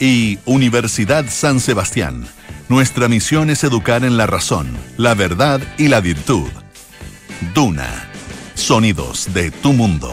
y Universidad San Sebastián. Nuestra misión es educar en la razón, la verdad y la virtud. Duna. Sonidos de tu mundo.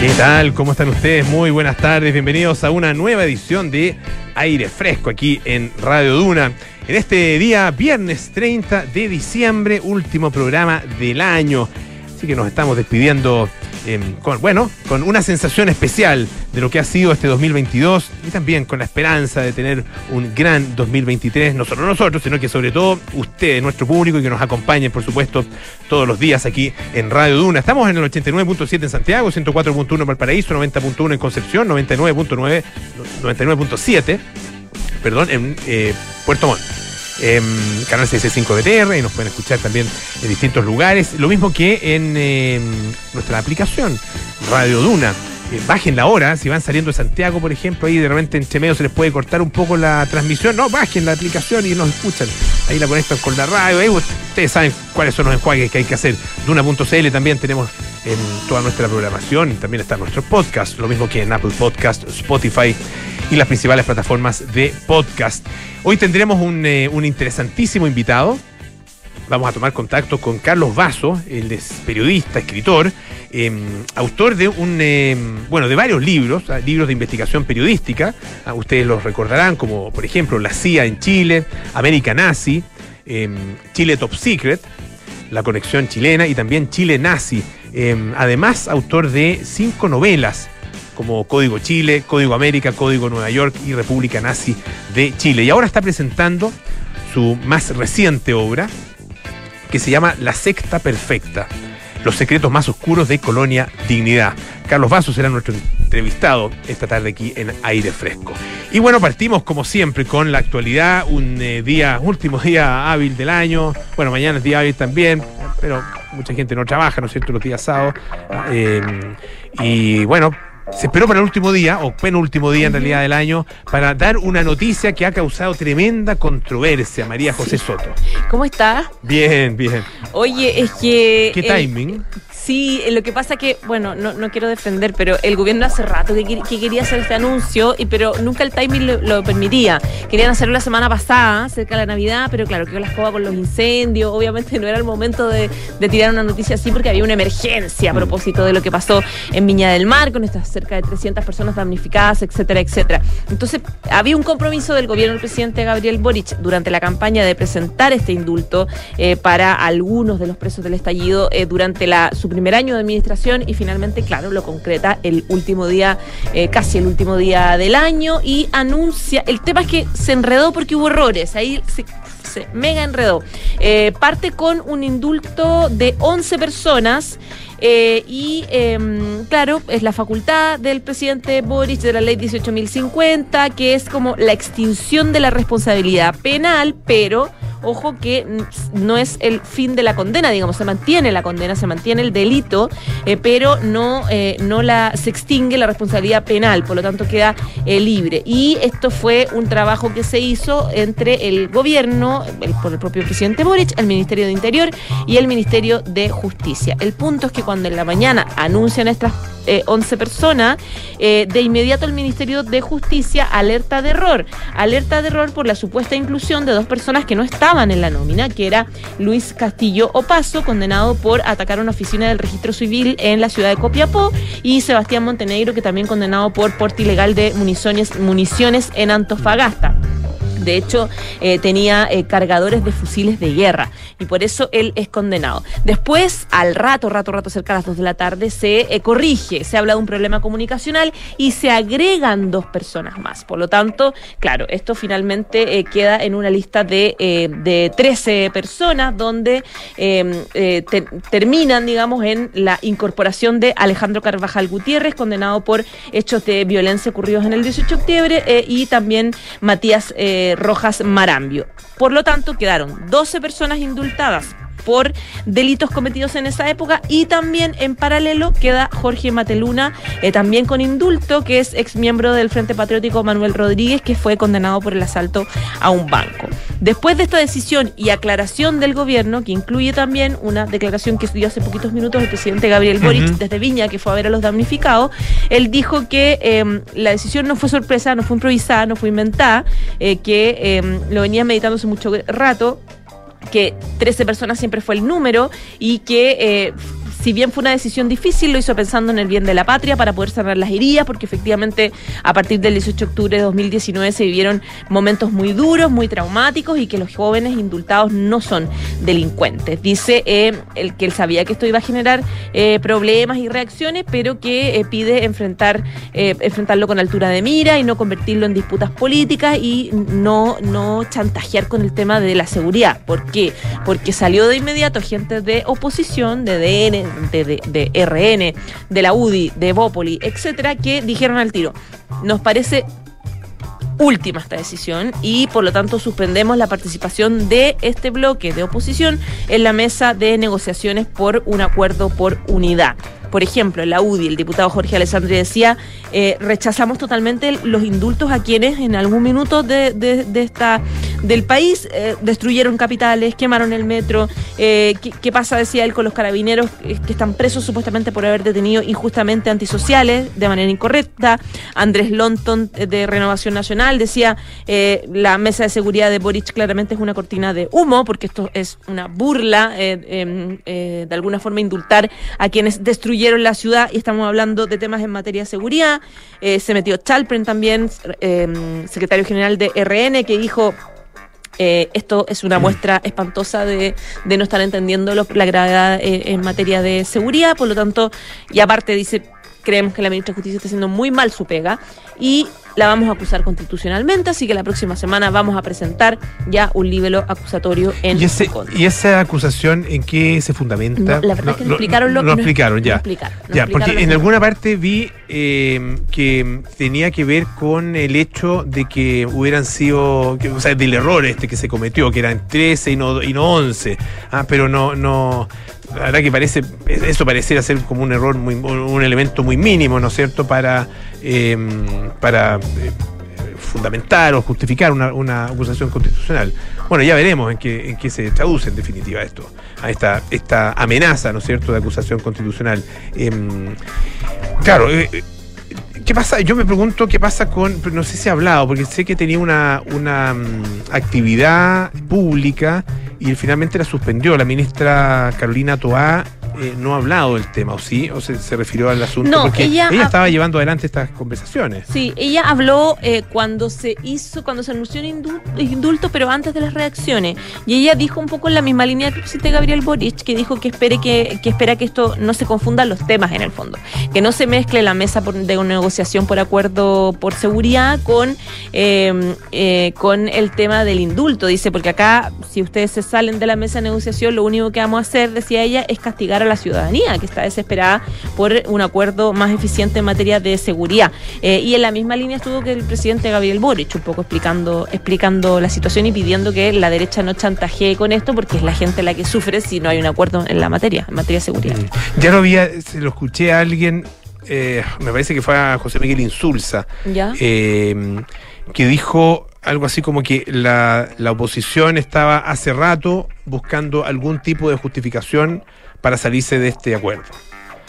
¿Qué tal? ¿Cómo están ustedes? Muy buenas tardes. Bienvenidos a una nueva edición de Aire Fresco aquí en Radio Duna. En este día, viernes 30 de diciembre, último programa del año. Así que nos estamos despidiendo em, bueno, con una sensación especial de lo que ha sido este 2022 y también con la esperanza de tener un gran 2023, no solo nosotros, sino que sobre todo ustedes, nuestro público y que nos acompañen, por supuesto, todos los días aquí en Radio Duna. Estamos en el 89.7 en Santiago, 104.1 en Valparaíso, 90.1 en Concepción, 99.9, 99.7, perdón, en eh, Puerto Montt. Em, canal 65 BTR y nos pueden escuchar también en distintos lugares. Lo mismo que en em, nuestra aplicación Radio Duna. Eh, bajen la hora, si van saliendo de Santiago, por ejemplo, ahí de repente entre medio se les puede cortar un poco la transmisión. No, bajen la aplicación y nos escuchan. Ahí la conectan con la radio. Ustedes saben cuáles son los enjuagues que hay que hacer. Duna.cl también tenemos en toda nuestra programación. También está nuestro podcast, lo mismo que en Apple Podcast, Spotify y las principales plataformas de podcast. Hoy tendremos un, eh, un interesantísimo invitado. Vamos a tomar contacto con Carlos Vaso, él es periodista, escritor, eh, autor de un eh, bueno de varios libros, ah, libros de investigación periodística. Ah, ustedes los recordarán, como por ejemplo La CIA en Chile, América Nazi, eh, Chile Top Secret, La Conexión Chilena y también Chile Nazi. Em, además, autor de cinco novelas como Código Chile, Código América, Código Nueva York y República Nazi de Chile. Y ahora está presentando su más reciente obra, que se llama La Secta Perfecta. Los secretos más oscuros de Colonia Dignidad. Carlos Vaso será nuestro entrevistado esta tarde aquí en Aire Fresco. Y bueno, partimos como siempre con la actualidad, un eh, día, último día hábil del año. Bueno, mañana es día hábil también, pero mucha gente no trabaja, ¿no es cierto?, los días sábados. Eh, y bueno, se esperó para el último día, o penúltimo día en realidad del año, para dar una noticia que ha causado tremenda controversia, María José Soto. ¿Cómo estás? Bien, bien. Oye, es que... ¿Qué eh, timing? Sí, lo que pasa que, bueno, no, no quiero defender, pero el gobierno hace rato que, que quería hacer este anuncio, y pero nunca el timing lo, permitía. Querían hacerlo la semana pasada, cerca de la Navidad, pero claro, quedó la escoba con los incendios. Obviamente no era el momento de, tirar una noticia así porque había una emergencia a propósito de lo que pasó en Viña del Mar, con estas cerca de 300 personas damnificadas, etcétera, etcétera. Entonces, había un compromiso del gobierno del presidente Gabriel Boric durante la campaña de presentar este indulto eh, para algunos de los presos del estallido eh, durante la su primer año de administración y finalmente, claro, lo concreta el último día, eh, casi el último día del año y anuncia, el tema es que se enredó porque hubo errores, ahí se, mega enredó. Eh, parte con un indulto de 11 personas. Eh, y eh, claro, es la facultad del presidente Boris de la ley 18.050, que es como la extinción de la responsabilidad penal, pero ojo que no es el fin de la condena, digamos, se mantiene la condena, se mantiene el delito, eh, pero no, eh, no la, se extingue la responsabilidad penal, por lo tanto queda libre. Y esto fue un trabajo que se hizo entre el gobierno, por el propio presidente Boric, el Ministerio de Interior y el Ministerio de Justicia. El punto es que cuando en la mañana anuncian estas eh, 11 personas, eh, de inmediato el Ministerio de Justicia alerta de error. Alerta de error por la supuesta inclusión de dos personas que no estaban en la nómina, que era Luis Castillo Opaso, condenado por atacar una oficina del registro civil en la ciudad de Copiapó, y Sebastián Montenegro, que también condenado por porte ilegal de municiones, municiones en Antofagasta. De hecho, eh, tenía eh, cargadores de fusiles de guerra y por eso él es condenado. Después, al rato, rato, rato, cerca de las 2 de la tarde, se eh, corrige, se habla de un problema comunicacional y se agregan dos personas más. Por lo tanto, claro, esto finalmente queda en una lista de, de 13 personas donde te, terminan, digamos, en la incorporación de Alejandro Carvajal Gutiérrez, condenado por hechos de violencia ocurridos en el 18 de octubre, y también Matías Rojas Marambio. Por lo tanto, quedaron 12 personas indultadas por delitos cometidos en esa época y también en paralelo queda Jorge Mateluna, eh, también con indulto, que es ex miembro del Frente Patriótico Manuel Rodríguez, que fue condenado por el asalto a un banco. Después de esta decisión y aclaración del gobierno, que incluye también una declaración que dio hace poquitos minutos el presidente Gabriel Boric desde Viña, que fue a ver a los damnificados, él dijo que eh, la decisión no fue sorpresa, no fue improvisada, no fue inventada, eh, que eh, lo venía meditando hace mucho rato que 13 personas siempre fue el número y que eh, si bien fue una decisión difícil, lo hizo pensando en el bien de la patria para poder cerrar las heridas, porque efectivamente a partir del 18 de octubre de 2019 se vivieron momentos muy duros, muy traumáticos y que los jóvenes indultados no son delincuentes. Dice eh, el que él sabía que esto iba a generar eh, problemas y reacciones, pero que eh, pide enfrentar enfrentarlo con altura de mira y no convertirlo en disputas políticas y no, no chantajear con el tema de la seguridad. ¿Por qué? Porque salió de inmediato gente de oposición, de DN, de, RN, de la UDI, de Bópoli, etcétera, que dijeron al tiro, nos parece última esta decisión y por lo tanto suspendemos la participación de este bloque de oposición en la mesa de negociaciones por un acuerdo por unidad. Por ejemplo, en la UDI, el diputado Jorge Alessandri decía, eh, rechazamos totalmente los indultos a quienes en algún minuto de, esta, del país eh, destruyeron capitales, quemaron el metro. Eh, ¿qué, pasa, decía él, con los carabineros que están presos supuestamente por haber detenido injustamente antisociales de manera incorrecta? Andrés Lonton de Renovación Nacional decía, la mesa de seguridad de Boric claramente es una cortina de humo, porque esto es una burla, em, de alguna forma indultar a quienes destruyeron la ciudad y estamos hablando de temas en materia de seguridad. Eh, se metió Chalpren también, em, secretario general de RN, que dijo eh, esto es una muestra espantosa de, no estar entendiendo la gravedad eh, en materia de seguridad, por lo tanto, y aparte dice, creemos que la ministra de Justicia está haciendo muy mal su pega y la vamos a acusar constitucionalmente, así que la próxima semana vamos a presentar ya un libelo acusatorio en ¿Y, ese, ¿Y esa acusación en qué se fundamenta? la verdad es que no, explicaron lo no, explicaron, ya. ya, porque en alguna parte vi eh, que tenía que ver con el hecho de que hubieran sido, o sea, del error este que se cometió, que eran 13 y no, y no 11. Ah, pero no, no, la verdad que parece, eso pareciera ser como un error, muy, un elemento muy mínimo, ¿no es cierto?, para, em, para eh, fundamentar o justificar una, acusación constitucional. Bueno, ya veremos en qué, en qué se traduce en definitiva esto, a esta, esta amenaza, ¿no es cierto?, de acusación constitucional. Em, claro, eh, eh, ¿Qué pasa? Yo me pregunto qué pasa con, no sé si ha hablado, porque sé que tenía una, una mm, actividad pública y finalmente la suspendió. La ministra Carolina Toá eh, no ha hablado del tema, ¿o sí? ¿O se, refirió al asunto? No, Porque ella, estaba llevando adelante estas conversaciones. Sí, ella habló eh, cuando se hizo, cuando se anunció el indulto, pero antes de las reacciones. Y ella dijo un poco en la misma línea que el Gabriel Boric, que dijo que espere que, que espera que esto no se confundan los temas en el fondo. Que no se mezcle la mesa de una negociación por acuerdo por seguridad con, em, eh, con el tema del indulto. Dice, porque acá, si ustedes se salen de la mesa de negociación, lo único que vamos a hacer, decía ella, es castigar a la ciudadanía, que está desesperada por un acuerdo más eficiente en materia de seguridad. Eh, y en la misma línea estuvo que el presidente Gabriel Boric, un poco explicando, explicando la situación y pidiendo que la derecha no chantajee con esto, porque es la gente la que sufre si no hay un acuerdo en la materia, en materia de seguridad. Mm. Ya lo había, se lo escuché a alguien, eh, me parece que fue a José Miguel Insulza, eh, que dijo algo así como que la, la, oposición estaba hace rato buscando algún tipo de justificación para salirse de este acuerdo.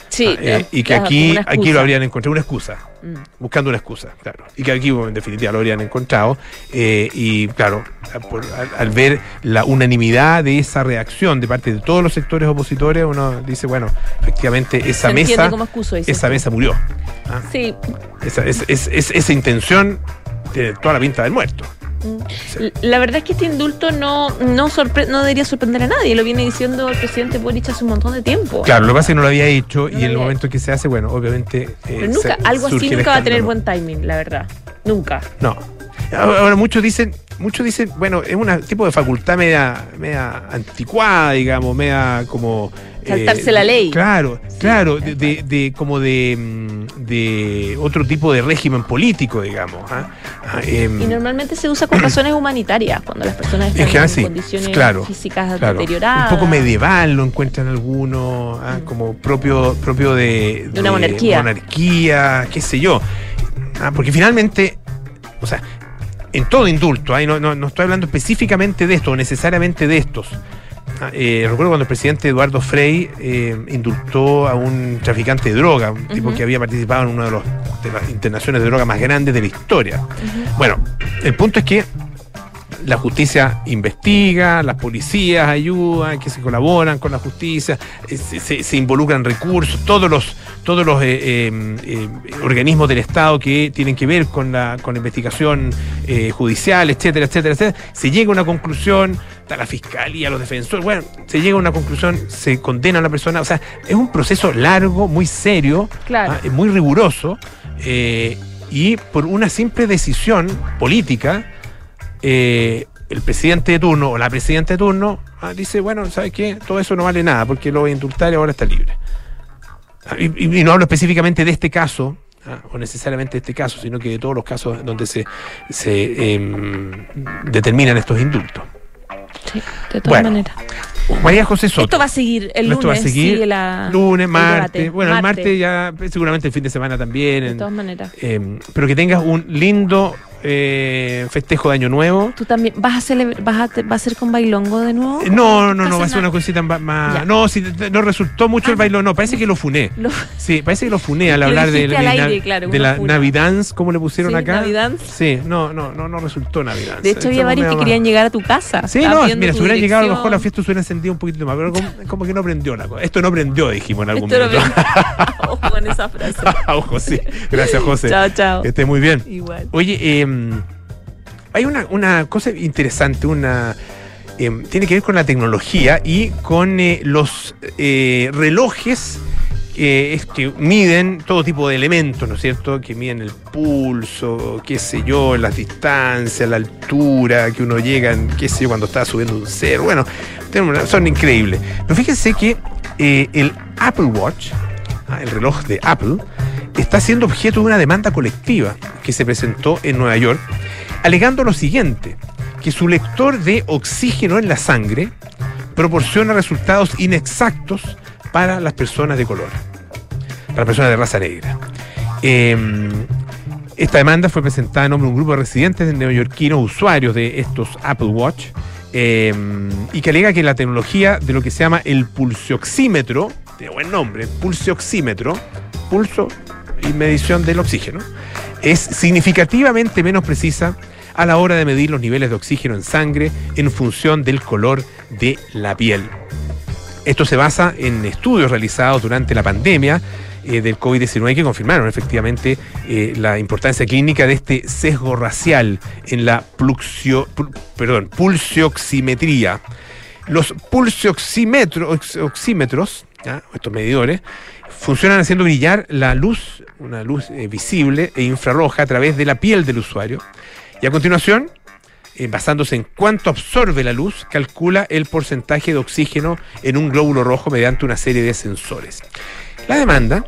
Sí, ah, eh, y que aquí, aquí lo habrían encontrado, una excusa, mm. buscando una excusa, claro. Y que aquí, en definitiva, lo habrían encontrado. Eh, y claro, al, ver la unanimidad de esa reacción de parte de todos los sectores opositores, uno dice, bueno, efectivamente, esa mesa, esa mesa murió. ¿ah? Sí. Esa, esa intención tiene toda la pinta del muerto. La verdad es que este indulto no, no, no debería sorprender a nadie, lo viene diciendo el presidente Boric hace un montón de tiempo. Claro, lo que pasa es que no lo había hecho y en el momento que se hace, bueno, obviamente... Eh, Pero nunca, algo así nunca va a tener buen timing, la verdad. Nunca. No. Ahora muchos dicen, muchos dicen, bueno, es un tipo de facultad media, media anticuada, digamos, media como Saltarse la ley. Claro, claro, de, de, como de, mm, de, otro tipo de régimen político, digamos. ¿ah? Ah, em, y normalmente se usa con razones humanitarias, cuando las personas están en, condiciones físicas deterioradas. Un poco medieval lo encuentran algunos, ¿ah? como propio, propio de, una monarquía. monarquía, qué sé yo. porque finalmente, o sea, en todo indulto, ¿ah? no, no, no estoy hablando específicamente de esto o necesariamente de estos. Ah, eh, recuerdo cuando el presidente Eduardo Frei eh, indultó a un traficante de droga, un tipo que había participado en una de, los- de las internaciones de droga más grandes de la historia. Bueno, el punto es que la justicia investiga, las policías ayudan, que se colaboran con la justicia, eh, se, se- se involucran recursos, todos los, todos los eh, eh, eh, organismos del Estado que tienen que ver con la, con la investigación judicial, etcétera, etcétera, etcétera. Se llega a una conclusión, está la fiscalía, los defensores, bueno, se llega a una conclusión, se condena a la persona, o sea, es un proceso largo, muy serio, Claro. ah, muy riguroso, eh, y por una simple decisión política, eh, el presidente de turno o la presidenta de turno ah, dice, bueno, ¿sabes qué? Todo eso no vale nada porque lo voy a indultar y ahora está libre. Ah, Y, y- y no hablo específicamente de este caso, ah, o necesariamente de este caso, sino que de todos los casos donde se, se em, determinan estos indultos. Sí, de todas Bueno, maneras. María José Soto. Esto va a seguir el lunes. Esto va a seguir sigue la- lunes, martes. Bueno, el martes ya, seguramente el fin de semana también. De todas maneras. em, pero que tengas un lindo eh, festejo de Año Nuevo. ¿Tú también vas a celebrar, vas a, ser con bailongo de nuevo? Eh, No, no, ¿Vas no, va a hacer ser una cosita más. Ya. No, te- no resultó mucho el Ah. bailón. No, parece que lo funé. Lo- Sí, parece que lo funé al hablar de, al claro, la. Navidance, como le pusieron Sí, acá. Navidance. Sí, no, no, no, no resultó Navidance. de hecho, había varios que querían llegar a tu casa. Sí, no, mira, si hubiera llegado a lo mejor la fiesta se hubiera encendido un poquito más, pero como, como que no prendió la cosa. Esto no prendió, dijimos en algún Esto momento. vi- Ojo con esa frase. Ojo, sí. Gracias, José. Chao, chao. Que esté muy bien. Igual. Oye, eh, hay una, una cosa interesante, una eh, tiene que ver con la tecnología y con eh, los eh, relojes es que miden todo tipo de elementos, ¿no es cierto? Que miden el pulso, qué sé yo, las distancias, la altura que uno llega, qué sé yo, cuando está subiendo un cerro. Bueno, son increíbles. Pero fíjense que eh, el Apple Watch, ah, el reloj de Apple, está siendo objeto de una demanda colectiva que se presentó en Nueva York, alegando lo siguiente, que su lector de oxígeno en la sangre proporciona resultados inexactos para las personas de color, para las personas de raza negra. Eh, esta demanda fue presentada en nombre de un grupo de residentes neoyorquinos, usuarios de estos Apple Watch, eh, y que alega que la tecnología de lo que se llama el pulsioxímetro, tiene buen nombre, pulsioxímetro, pulso y medición del oxígeno, es significativamente menos precisa a la hora de medir los niveles de oxígeno en sangre en función del color de la piel. Esto se basa en estudios realizados durante la pandemia eh, del COVID-19 que confirmaron efectivamente eh, la importancia clínica de este sesgo racial en la pluxio- perdón, pulsioximetría. Los pulsioxímetros, estos medidores, funcionan haciendo brillar la luz, una luz eh, visible e infrarroja a través de la piel del usuario. Y a continuación, eh, basándose en cuánto absorbe la luz, calcula el porcentaje de oxígeno en un glóbulo rojo mediante una serie de sensores. La demanda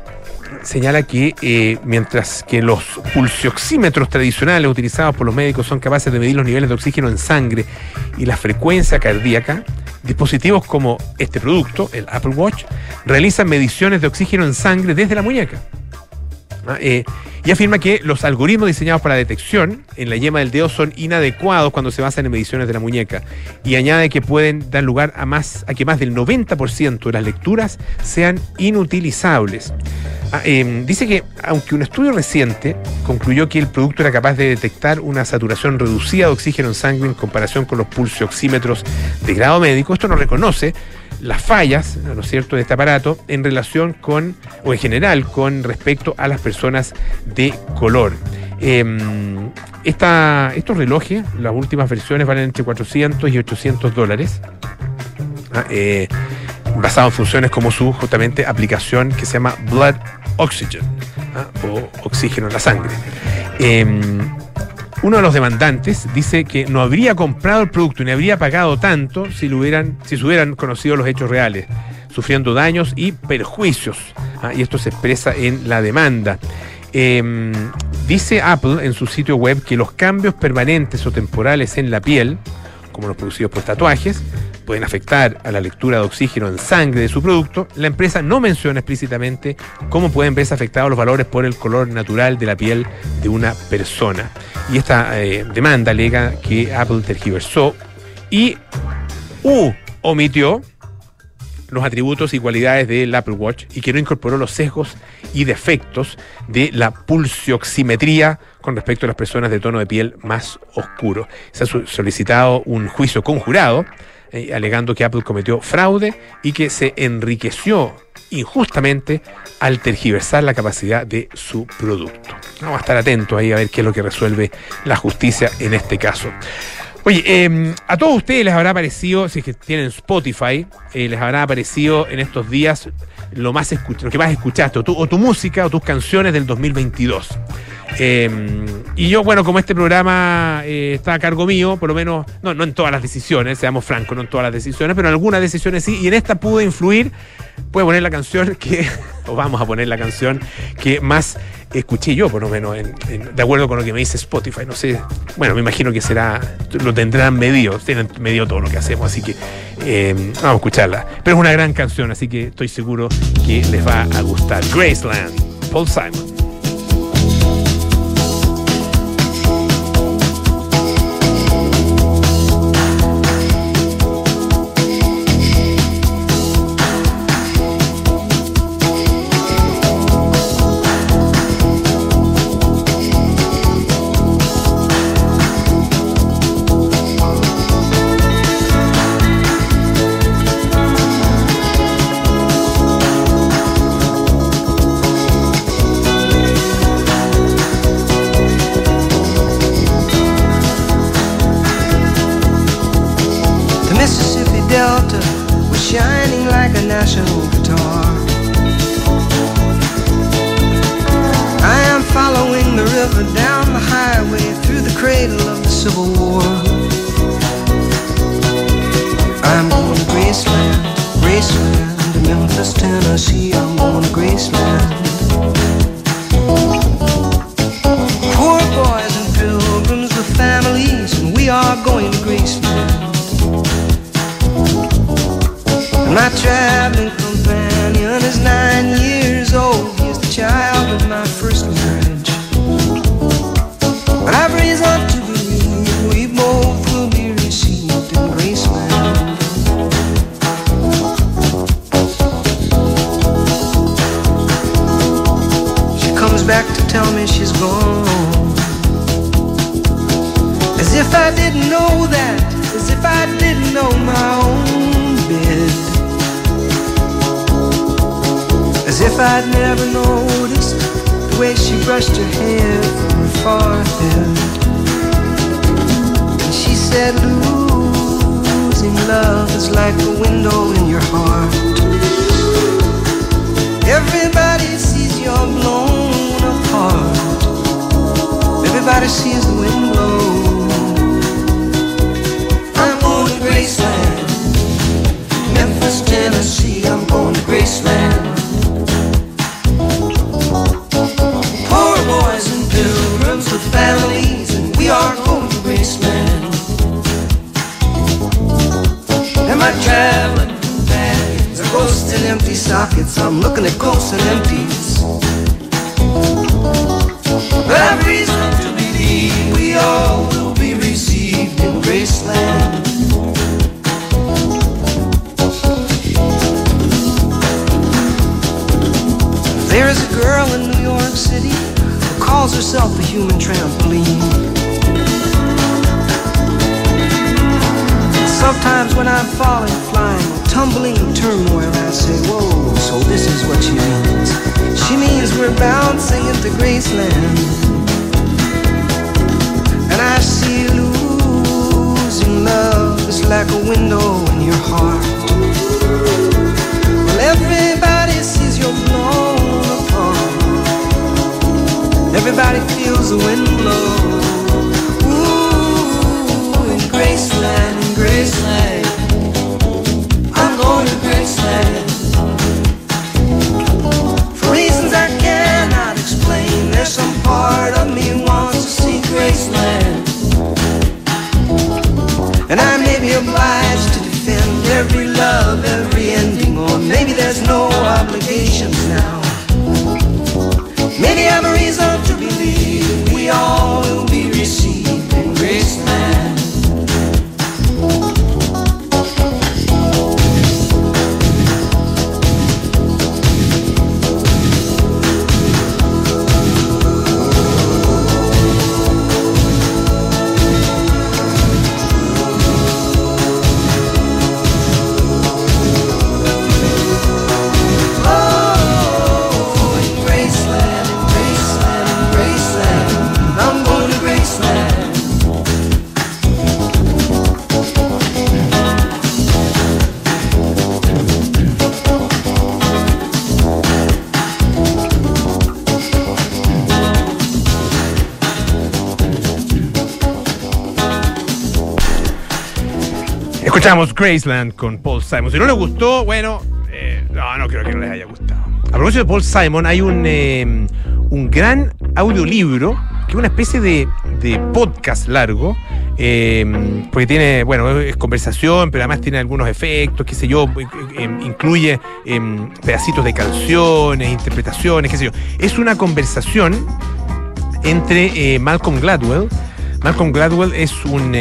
señala que eh, mientras que los pulsioxímetros tradicionales utilizados por los médicos son capaces de medir los niveles de oxígeno en sangre y la frecuencia cardíaca, dispositivos como este producto, el Apple Watch, realizan mediciones de oxígeno en sangre desde la muñeca. Eh, y afirma que los algoritmos diseñados para la detección en la yema del dedo son inadecuados cuando se basan en mediciones de la muñeca y añade que pueden dar lugar a más a que más del 90% de las lecturas sean inutilizables. Ah, eh, dice que aunque un estudio reciente concluyó que el producto era capaz de detectar una saturación reducida de oxígeno en sangre en comparación con los pulsioxímetros de grado médico, esto no reconoce las fallas, ¿no es cierto?, de este aparato en relación con, o en general, con respecto a las personas de color. Eh, esta- estos relojes, las últimas versiones valen entre 400 y 800 dólares, ah, eh, basado en funciones como su justamente aplicación que se llama Blood Oxygen, ah, o oxígeno en la sangre. Eh, uno de los demandantes dice que no habría comprado el producto ni habría pagado tanto si, lo hubieran, si se hubieran conocido los hechos reales, sufriendo daños y perjuicios. Ah, y esto se expresa en la demanda. Eh, dice Apple en su sitio web que los cambios permanentes o temporales en la piel, como los producidos por tatuajes, pueden afectar a la lectura de oxígeno en sangre de su producto, la empresa no menciona explícitamente cómo pueden verse afectados los valores por el color natural de la piel de una persona. Y esta eh, demanda alega que Apple tergiversó y u omitió los atributos y cualidades del Apple Watch y que no incorporó los sesgos y defectos de la pulsioximetría con respecto a las personas de tono de piel más oscuro. Se ha solicitado un juicio conjurado eh, alegando que Apple cometió fraude y que se enriqueció injustamente al tergiversar la capacidad de su producto. Vamos a estar atentos ahí a ver qué es lo que resuelve la justicia en este caso. Oye, eh, a todos ustedes les habrá parecido, si es que tienen Spotify, eh, les habrá aparecido en estos días lo más lo que más escuchaste, o tu, o tu música o tus canciones del 2022. Eh, y yo, bueno, como este programa eh, está a cargo mío, por lo menos, no, no en todas las decisiones, seamos francos, no en todas las decisiones, pero en algunas decisiones sí, y en esta pude influir, puedo poner la canción que, o vamos a poner la canción que más escuché yo, por lo menos, de acuerdo con lo que me dice Spotify. No sé, bueno, me imagino que será, lo tendrán medido, tienen medido todo lo que hacemos, así que eh, vamos a escucharla. Pero es una gran canción, así que estoy seguro que les va a gustar. Graceland, Paul Simon. river, down the highway, through the cradle of the Civil War. I'm going to Graceland, Graceland, to Memphis, Tennessee. I'm going to Graceland. Poor boys and pilgrims with families, and we are going to Graceland. My traveling companion is nine know that as if I didn't know my own bed. As if I'd never noticed the way she brushed her hair from her forehead. And she said, Losing love is like a window in your heart. Everybody sees you're blown apart. Everybody sees the wind blow. West Tennessee. I'm going to Graceland. Poor boys and pilgrims with families, and we are going to Graceland. Am I traveling companions are ghosts in empty sockets. I'm looking at ghosts and empties. I've reason to believe we all a girl in New York City who calls herself a human trampoline. Sometimes when I'm falling, flying, tumbling turmoil, I say, whoa, so this is what she means. She means we're bouncing into Graceland. And I see losing love is like a window in your heart. Well, every Everybody feels the wind blow. Ooh, in Graceland, in Graceland. I'm going to Graceland. For reasons I cannot explain, there's some part of me wants to see Graceland. And I may be obliged to defend every love, every ending, or maybe there's no obligation. Escuchamos Graceland con Paul Simon. Si no les gustó, bueno, eh, no, no creo que no les haya gustado. A propósito de Paul Simon, hay un, eh, un gran audiolibro que es una especie de, de podcast largo. eh, porque tiene, bueno, es conversación, pero además tiene algunos efectos, qué sé yo, incluye pedacitos de canciones, interpretaciones, qué sé yo. Es una conversación entre Malcolm Gladwell. Malcolm Gladwell es un,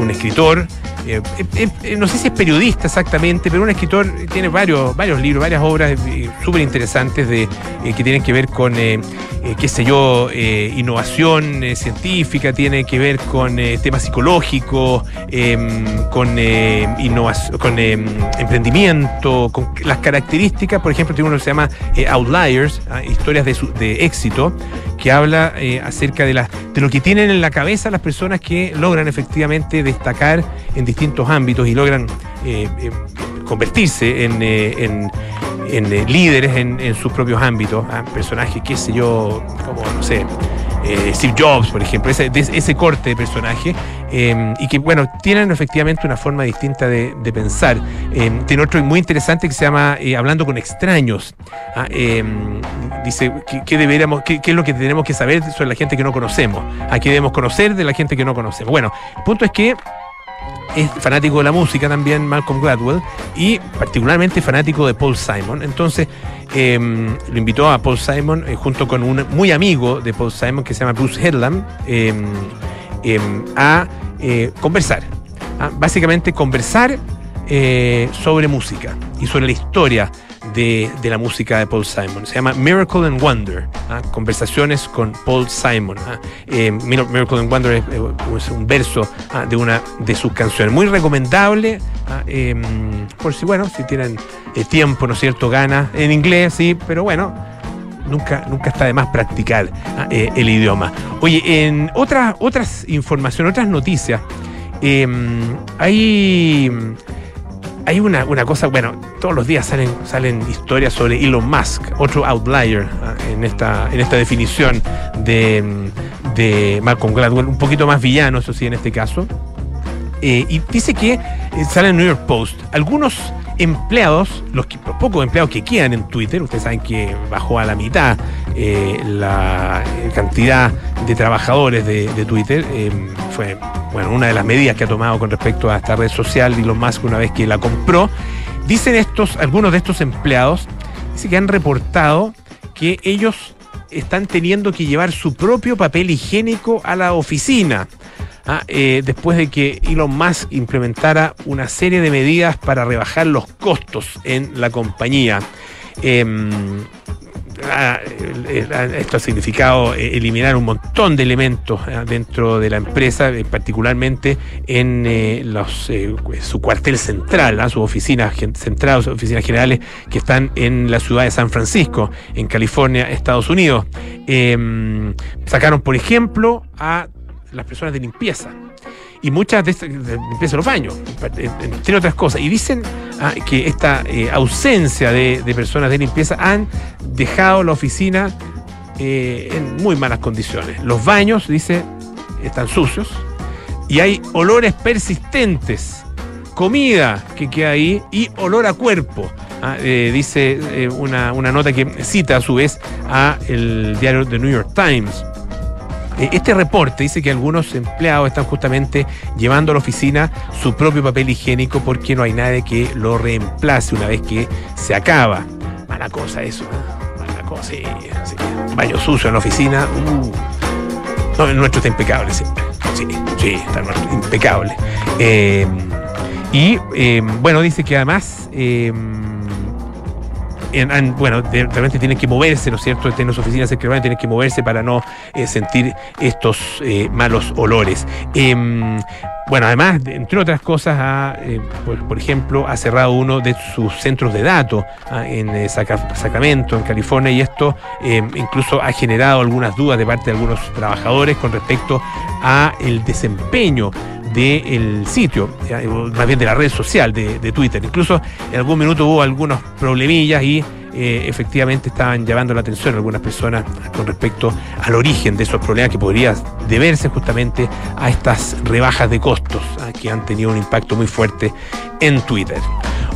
un escritor, eh, eh, eh, no sé si es periodista exactamente, pero un escritor, tiene varios, varios libros, varias obras súper interesantes de, que tienen que ver con, qué sé yo, innovación científica, tiene que ver con temas psicológicos, em, con, innovación, con em, emprendimiento, con las características, por ejemplo, tiene uno que se llama Outliers, ah, historias de, su- de éxito, que habla eh, acerca de, la, de lo que tienen en la cabeza las personas que logran efectivamente destacar en distintos ámbitos y logran eh, eh, convertirse en, líderes en, en sus propios ámbitos. ah, Personajes, qué sé yo, como, no sé, eh, Steve Jobs, por ejemplo, ese, corte de personaje, eh, y que, bueno, tienen efectivamente una forma distinta de, pensar. Eh, tiene otro muy interesante que se llama eh, Hablando con extraños. Ah, eh, dice, ¿qué, deberíamos, qué es lo que tenemos que saber sobre la gente que no conocemos? ¿A qué debemos conocer de la gente que no conocemos? Bueno, el punto es que es fanático de la música también, Malcolm Gladwell, y particularmente fanático de Paul Simon. Entonces, eh, lo invitó a Paul Simon eh, junto con un muy amigo de Paul Simon que se llama Bruce Headlam eh, eh, a eh, conversar. Ah, Básicamente conversar eh, sobre música y sobre la historia de, de la música de Paul Simon. Se llama Miracle and Wonder. ah, Conversaciones con Paul Simon. ah. Eh, Mir- Miracle and Wonder es, eh, es un verso ah, de una de sus canciones. Muy recomendable. eh, por si, bueno, si tienen eh, tiempo, ¿no es cierto? Ganas. En inglés, sí, pero bueno. Nunca, nunca está de más practicar eh, el idioma. Oye, en otras, otras informaciones, otras noticias, eh, hay, hay una, una cosa, bueno, todos los días salen, salen historias sobre Elon Musk, otro outlier ah, en, esta, en esta definición de, de Malcolm Gladwell, un poquito más villano, eso sí, en este caso. Eh, y dice que eh, sale en New York Post. Algunos empleados, los, pocos empleados que quedan en Twitter, ustedes saben que bajó a la mitad eh, la cantidad de trabajadores de, Twitter. eh, fue bueno, una de las medidas que ha tomado con respecto a esta red social más que una vez que la compró. Dicen estos, algunos de estos empleados, que han reportado que ellos están teniendo que llevar su propio papel higiénico a la oficina. Eh, después de que Elon Musk implementara una serie de medidas para rebajar los costos en la compañía. Em, eh, eh, esto ha significado eh, eliminar un montón de elementos ah, dentro de la empresa, eh, particularmente en eh, eh, su cuartel central, ah, sus oficinas centrales, sus oficinas generales que están en la ciudad de San Francisco, en California, Estados Unidos. Em, sacaron, por ejemplo, a las personas de limpieza. Y muchas de estas, limpieza los baños, entre otras cosas. Y dicen ah, que esta eh, ausencia de, personas de limpieza han dejado la oficina eh, en muy malas condiciones. Los baños, dice, están sucios y hay olores persistentes. Comida que queda ahí y olor a cuerpo. Ah, eh, dice una, una nota que cita a su vez a el diario The New York Times. Eh, este reporte dice que algunos empleados están justamente llevando a la oficina su propio papel higiénico porque no hay nadie que lo reemplace una vez que se acaba. Mala cosa eso, ¿eh? mala cosa, sí, sí. Baño sucio en la oficina. uh. No, el nuestro está impecable siempre. Sí, sí, está nuestro impecable. Eh, y bueno, dice que además, en- en- bueno, realmente tienen que moverse, ¿no es cierto? En las oficinas secretariales tienen que moverse para no eh, sentir estos eh, malos olores. Em, bueno, además, de- entre otras cosas, ha, eh, por, ejemplo, ha cerrado uno de sus centros de datos ah, en Saca- Sacramento, en California, y esto eh, incluso ha generado algunas dudas de parte de algunos trabajadores con respecto a el desempeño del sitio, o más bien de la red social de, Twitter. Incluso en algún minuto hubo algunos problemillas y eh, efectivamente estaban llamando la atención algunas personas con respecto al origen de esos problemas que podría deberse justamente a estas rebajas de costos ah, que han tenido un impacto muy fuerte en Twitter.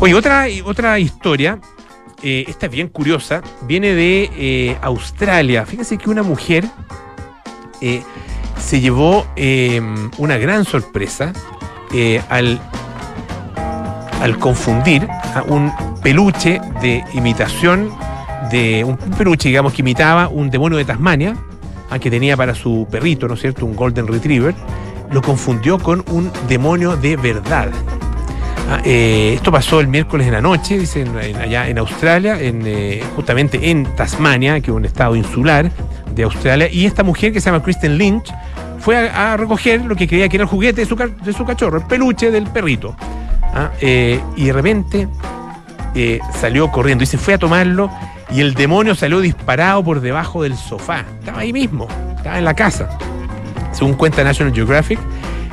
Oye, otra, otra historia, eh, esta es bien curiosa, viene de eh, Australia. Fíjense que una mujer eh, se llevó eh, una gran sorpresa eh, al, al confundir a un peluche de imitación de un peluche, digamos, que imitaba un demonio de Tasmania, que tenía para su perrito, ¿no es cierto? Un Golden Retriever, lo confundió con un demonio de verdad. Ah, eh, esto pasó el miércoles en la noche, dicen en- allá en Australia, en, eh, justamente en Tasmania, que es un estado insular de Australia, y esta mujer que se llama Kristen Lynch fue a, recoger lo que creía que era el juguete de su, cachorro, el peluche del perrito. Ah, eh, y de repente eh, salió corriendo y se fue a tomarlo y el demonio salió disparado por debajo del sofá. Estaba ahí mismo, estaba en la casa. Según cuenta National Geographic,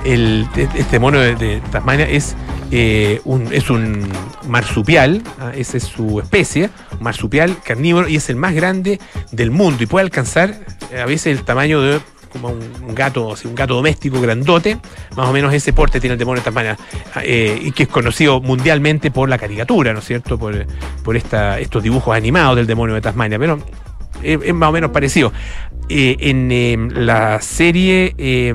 el, este demonio de, Tasmania es, eh, un, es un marsupial, ah, esa es su especie, marsupial carnívoro y es el más grande del mundo y puede alcanzar a veces el tamaño de como un, un gato, así, un gato doméstico grandote, más o menos ese porte tiene el demonio de Tasmania, eh, y que es conocido mundialmente por la caricatura, ¿no es cierto? Por, por esta, estos dibujos animados del demonio de Tasmania, pero es, más o menos parecido. Eh, en eh, la serie eh,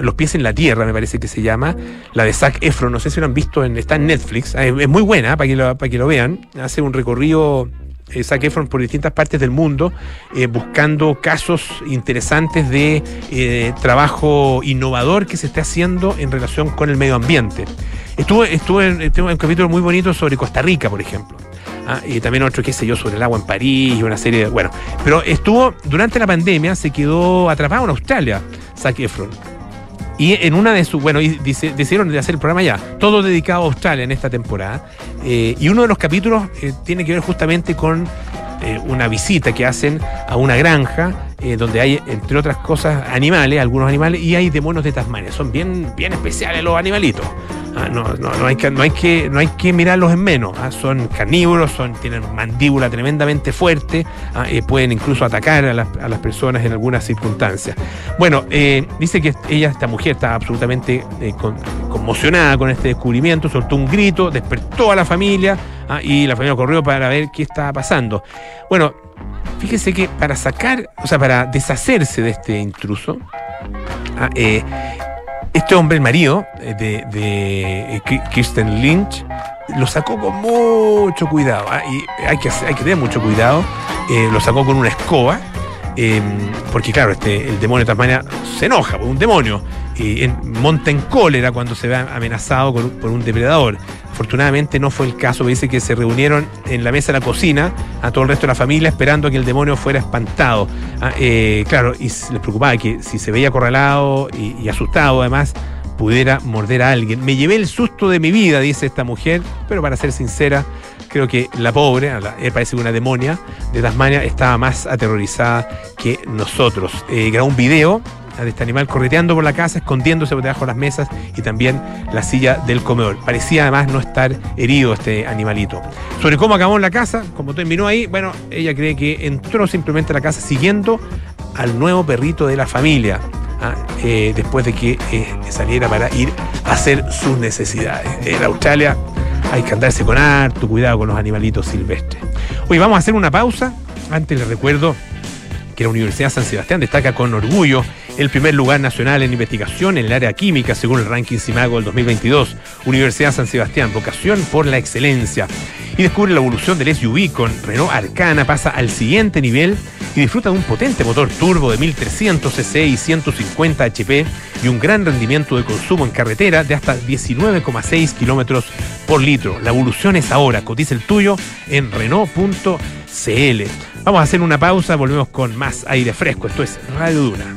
Los pies en la tierra, me parece que se llama, la de Zac Efron, no sé si lo han visto, en, está en Netflix, es, es muy buena para que, lo, para que lo vean, hace un recorrido eh, Efron por distintas partes del mundo, eh, buscando casos interesantes de eh, trabajo innovador que se esté haciendo en relación con el medio ambiente. Estuvo, estuvo en, tengo un capítulo muy bonito sobre Costa Rica, por ejemplo. Ah, y también otro, qué sé yo, sobre el agua en París y una serie de. Bueno, pero estuvo, durante la pandemia, se quedó atrapado en Australia, Zac Efron. Y en una de sus, bueno, y dice- decidieron de hacer el programa ya, todo dedicado a Australia en esta temporada. Eh, y uno de los capítulos eh, tiene que ver justamente con eh, una visita que hacen a una granja eh, donde hay, entre otras cosas, animales, algunos animales, y hay demonios de Tasmania. Son bien, bien especiales los animalitos. Ah, no, no, no, hay que, no, hay que, no hay que mirarlos en menos. ah, son carnívoros, son, tienen mandíbula tremendamente fuerte, ah, pueden incluso atacar a las, personas en algunas circunstancias. Bueno, eh, dice que ella, esta mujer, estaba absolutamente eh, con- conmocionada con este descubrimiento, soltó un grito, despertó a la familia y la familia corrió para ver qué estaba pasando. Bueno, fíjese que para sacar, o sea, para deshacerse de este intruso, ah, eh, este hombre, el marido eh, de, de, eh, Ki- Kirsten Lynch, lo sacó con mucho cuidado. ah, y hay que, hay que tener mucho cuidado. lo sacó con una escoba. Eh, porque claro, este, el demonio de Tasmania se enoja, por un demonio. Y monta en cólera cuando se ve amenazado por un depredador. Afortunadamente no fue el caso, dice que se reunieron en la mesa de la cocina a todo el resto de la familia esperando a que el demonio fuera espantado. Ah, eh, claro, y les preocupaba que si se veía acorralado y asustado además, pudiera morder a alguien. Me llevé el susto de mi vida, dice esta mujer, pero para ser sincera, creo que la pobre, eh, parece una demonia de Tasmania, estaba más aterrorizada que nosotros. Eh, grabó un video ah, de este animal correteando por la casa, escondiéndose por debajo de las mesas y también la silla del comedor. Parecía además no estar herido este animalito. Sobre cómo acabó en la casa, como terminó ahí, bueno, ella cree que entró simplemente a la casa siguiendo al nuevo perrito de la familia. ah, eh, después de que saliera para ir a hacer sus necesidades. En Australia hay que andarse con harto cuidado con los animalitos silvestres. Hoy vamos a hacer una pausa. Antes les recuerdo que la Universidad San Sebastián destaca con orgullo el primer lugar nacional en investigación en el área química según el ranking CIMAGO del 2022. Universidad San Sebastián, vocación por la excelencia. Y descubre la evolución del SUV con Renault Arcana, pasa al siguiente nivel y disfruta de un potente motor turbo de 1300 cc y 150 HP y un gran rendimiento de consumo en carretera de hasta 19,6 kilómetros por litro. La evolución es ahora. Cotiza el tuyo en Renault.cl. Vamos a hacer una pausa, volvemos con más aire fresco. Esto es Radio Duna.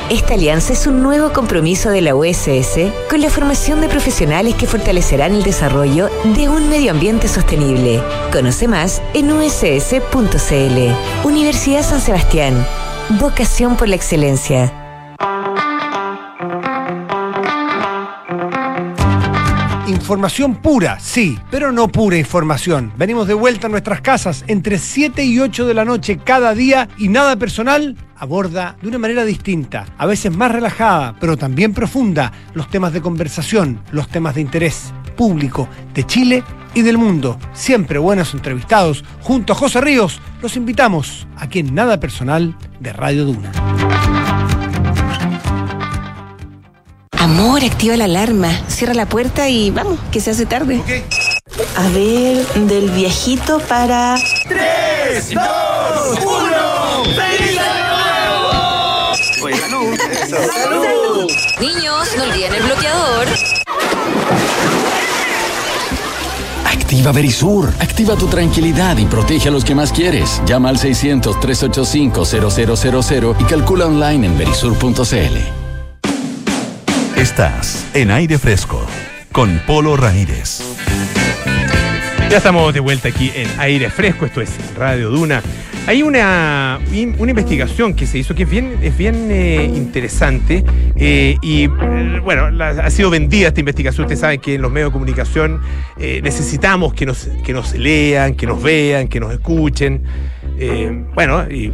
Esta alianza es un nuevo compromiso de la USS con la formación de profesionales que fortalecerán el desarrollo de un medio ambiente sostenible. Conoce más en uss.cl. Universidad San Sebastián. Vocación por la excelencia. Información pura, sí, pero no pura información. Venimos de vuelta a nuestras casas entre 7 y 8 de la noche cada día y nada personal aborda de una manera distinta, a veces más relajada, pero también profunda, los temas de conversación, los temas de interés público de Chile y del mundo. Siempre buenos entrevistados. Junto a José Ríos, los invitamos aquí en Nada Personal de Radio Duna. Amor, activa la alarma, cierra la puerta y vamos, que se hace tarde. A ver, del viejito para... Niños, no olviden el bloqueador. Activa Verisur. Activa tu tranquilidad y protege a los que más quieres. Llama al 600-385-0000 y calcula online en verisur.cl. Estás en aire fresco con Polo Ramírez. Ya estamos de vuelta aquí en aire fresco, esto es Radio Duna. Hay una, una investigación que se hizo que es bien, es bien eh, interesante eh, y eh, bueno, ha sido vendida esta investigación. Ustedes saben que en los medios de comunicación necesitamos que nos, que nos lean, que nos vean, que nos escuchen. Bueno, y,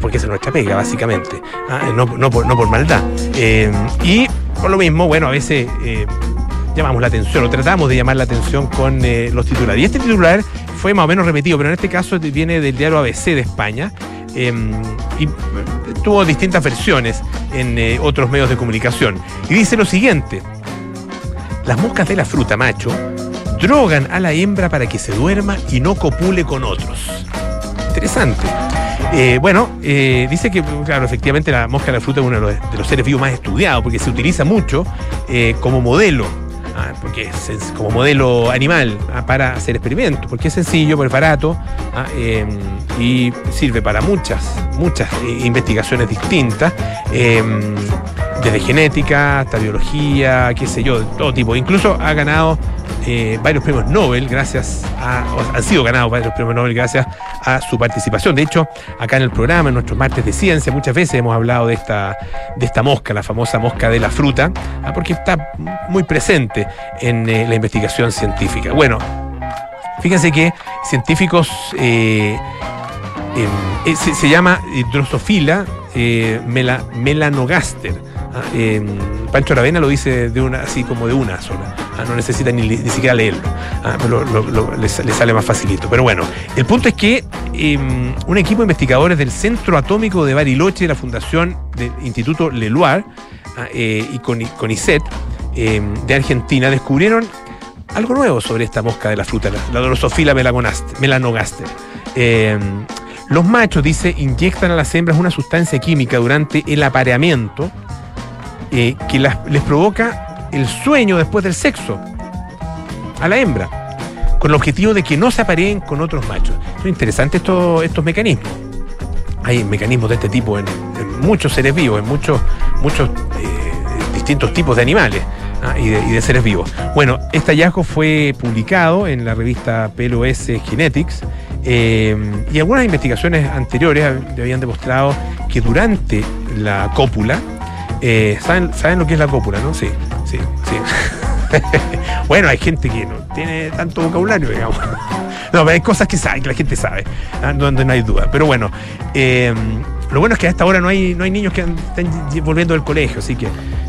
porque es nuestra pega, básicamente. Ah, no, no por, no por maldad. Y por lo mismo, bueno, a veces llamamos la atención o tratamos de llamar la atención con eh, los titulares. Y este titular fue más o menos repetido, pero en este caso viene del diario ABC de España. eh, y eh, tuvo distintas versiones en eh, otros medios de comunicación. Y dice lo siguiente: Las moscas de la fruta, macho, drogan a la hembra para que se duerma y no copule con otros. Interesante. Bueno, dice que, claro, efectivamente la mosca de la fruta es uno de los, seres vivos más estudiados porque se utiliza mucho como modelo, ah, porque es, como modelo animal ah, para hacer experimentos, porque es sencillo, es barato ah, eh, y sirve para muchas, muchas eh, investigaciones distintas. eh, desde genética hasta biología, qué sé yo, de todo tipo. Incluso ha ganado eh, varios premios Nobel gracias a, han sido ganados varios premios Nobel gracias a su participación. De hecho, acá en el programa, en nuestros martes de ciencia, muchas veces hemos hablado de esta, de esta mosca, la famosa mosca de la fruta, ah, porque está muy presente en eh, la investigación científica. Bueno, fíjense que científicos eh, em, se, se llama Drosophila mela- melanogaster. Ah, em, Pancho Aravena lo dice de una, así como de una sola. Ah, no necesita ni, siquiera leerlo. Ah, le, sa- le sale más facilito. Pero bueno, el punto es que em, un equipo de investigadores del Centro Atómico de Bariloche de la Fundación del Instituto Leluar ah, eh, y con, CONICET em, de Argentina descubrieron algo nuevo sobre esta mosca de la fruta, la, la Drosophila melanogaster. Eh, los machos, dice, inyectan a las hembras una sustancia química durante el apareamiento eh, que las- les provoca el sueño después del sexo a la hembra, con el objetivo de que no se apareen con otros machos. Es interesante esto- estos mecanismos. Hay mecanismos de este tipo en, muchos seres vivos, en muchos, muchos eh, distintos tipos de animales ah, y, de, seres vivos. Bueno, este hallazgo fue publicado en la revista PLOS Genetics eh, y algunas investigaciones anteriores hab- habían demostrado que durante la cópula, eh, ¿saben, ¿saben lo que es la cópula, no? Sí, sí, sí. bueno, hay gente que no tiene tanto vocabulario, digamos. No, pero hay cosas que sabe, que la gente sabe, ah, donde no hay duda. Pero bueno, eh, lo bueno es que a esta hora no hay, no hay niños que estén volviendo del colegio, así que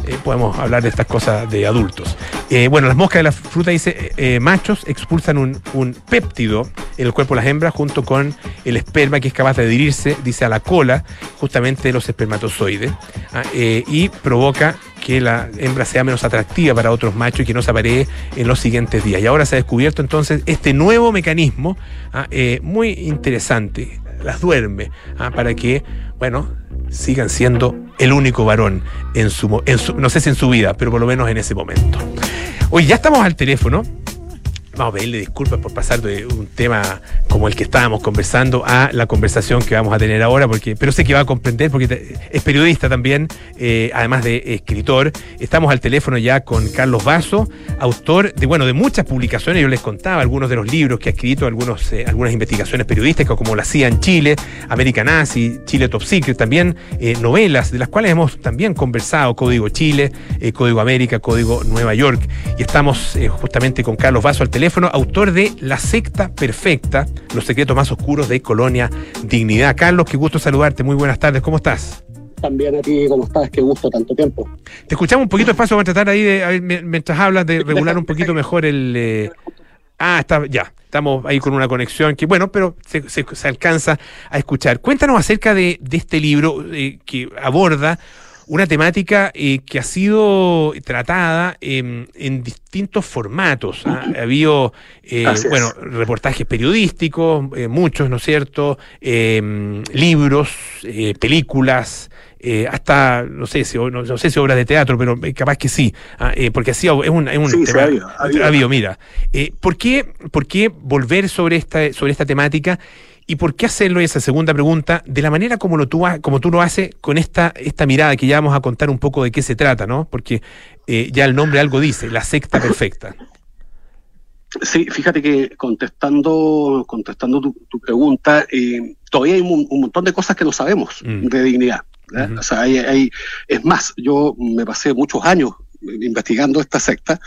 eh, podemos hablar de estas cosas de adultos. Eh, bueno, las moscas de la fruta, dice, eh, machos expulsan un, un péptido en el cuerpo de las hembras junto con el esperma que es capaz de adherirse, dice, a la cola justamente de los espermatozoides ah, y provoca que la hembra sea menos atractiva para otros machos y que no se aparee en los siguientes días. Y ahora se ha descubierto entonces este nuevo mecanismo ah, muy interesante, las duerme, ah, para que, bueno, sigan siendo el único varón en su, en su, no sé si en su vida, pero por lo menos en ese momento. Hoy ya estamos al teléfono. Vamos a pedirle disculpas por pasar de un tema como el que estábamos conversando a la conversación que vamos a tener ahora, porque, pero sé que va a comprender, porque es periodista también, eh, además de escritor. Estamos al teléfono ya con Carlos Vaso, autor de, bueno, de muchas publicaciones. Yo les contaba algunos de los libros que ha escrito, algunos, eh, algunas investigaciones periodísticas, como La CIA en Chile, América Nazi, Chile Top Secret, también eh, novelas, de las cuales hemos también conversado, Código Chile, Código América, Código Nueva York. Y estamos justamente con Carlos Vaso al teléfono, autor de La secta perfecta, los secretos más oscuros de Colonia Dignidad. Carlos, qué gusto saludarte, muy buenas tardes, ¿cómo estás? También a ti, ¿cómo estás? Qué gusto, tanto tiempo. Te escuchamos un poquito despacio, vamos a tratar ahí de, mientras hablas, de regular un poquito mejor el... eh, Ah, está, ya, estamos ahí con una conexión que, bueno, pero se, se- se alcanza a escuchar. Cuéntanos acerca de, de este libro eh, que aborda una temática eh, que ha sido tratada en distintos formatos. ¿ah? Ha habido, eh, bueno, reportajes periodísticos, eh, muchos, ¿no es cierto? Em, libros, películas, hasta, no sé, si, no, no sé si obras de teatro, pero capaz que sí, ah, porque así es un, es un Sí, tema. ha habido, ha habido. ha habido, mira. ¿por, qué, ¿Por qué volver sobre esta, sobre esta temática? ¿Y por qué hacerlo? Y esa segunda pregunta, de la manera como, lo tú, como tú lo haces con esta, esta mirada, que ya vamos a contar un poco de qué se trata, ¿no? Porque eh, ya el nombre algo dice, la secta perfecta. Sí, fíjate que contestando, contestando tu, tu pregunta, eh, todavía hay un, un montón de cosas que no sabemos Mm. de dignidad. O sea, hay, hay- es más, yo me pasé muchos años investigando esta secta.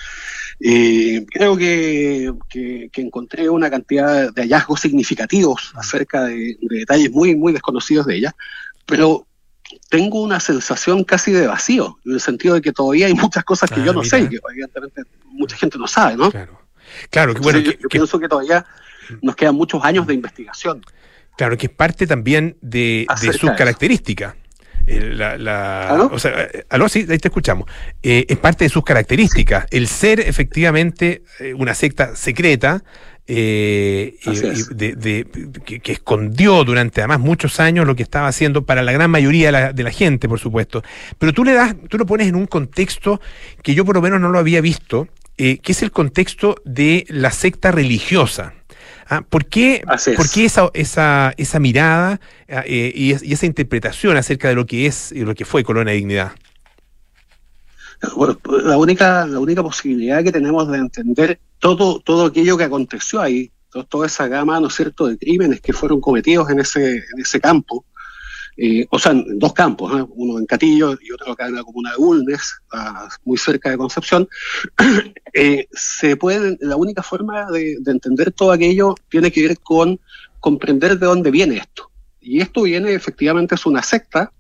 Eh, creo que, que- que encontré una cantidad de hallazgos significativos acerca de, de detalles muy, muy desconocidos de ella, pero tengo una sensación casi de vacío, en el sentido de que todavía hay muchas cosas que Ah, yo no mira. sé que evidentemente mucha gente no sabe, ¿no? Claro. Claro, que bueno, Entonces, que, yo, que- pienso que todavía nos quedan muchos años de investigación. claro, que es parte también de, de sus características. Eh, la- la- ¿Aló? O sea, eh, aló, sí, ahí te escuchamos. Eh, es parte de sus características. El ser efectivamente una secta secreta, eh, de- de- que, que escondió durante además muchos años lo que estaba haciendo para la gran mayoría de la, de la gente, por supuesto. Pero tú le das, tú lo pones en un contexto que yo por lo menos no lo había visto, que es el contexto de la secta religiosa. Ah, ¿Por qué, es. por qué esa, esa, esa mirada ah, eh, y, y esa interpretación acerca de lo que es y lo que fue Colonia Dignidad? Bueno, la única, la única posibilidad que tenemos de entender todo, todo aquello que aconteció ahí, to- toda esa gama, ¿no es cierto?, de crímenes que fueron cometidos en ese, en ese campo, eh, o sea, en dos campos, ¿eh? uno en Catillo y otro acá en la comuna de Bulnes, ah, muy cerca de Concepción, eh, se puede, la única forma de, de entender todo aquello tiene que ver con comprender de dónde viene esto. Y esto viene, efectivamente, es una secta,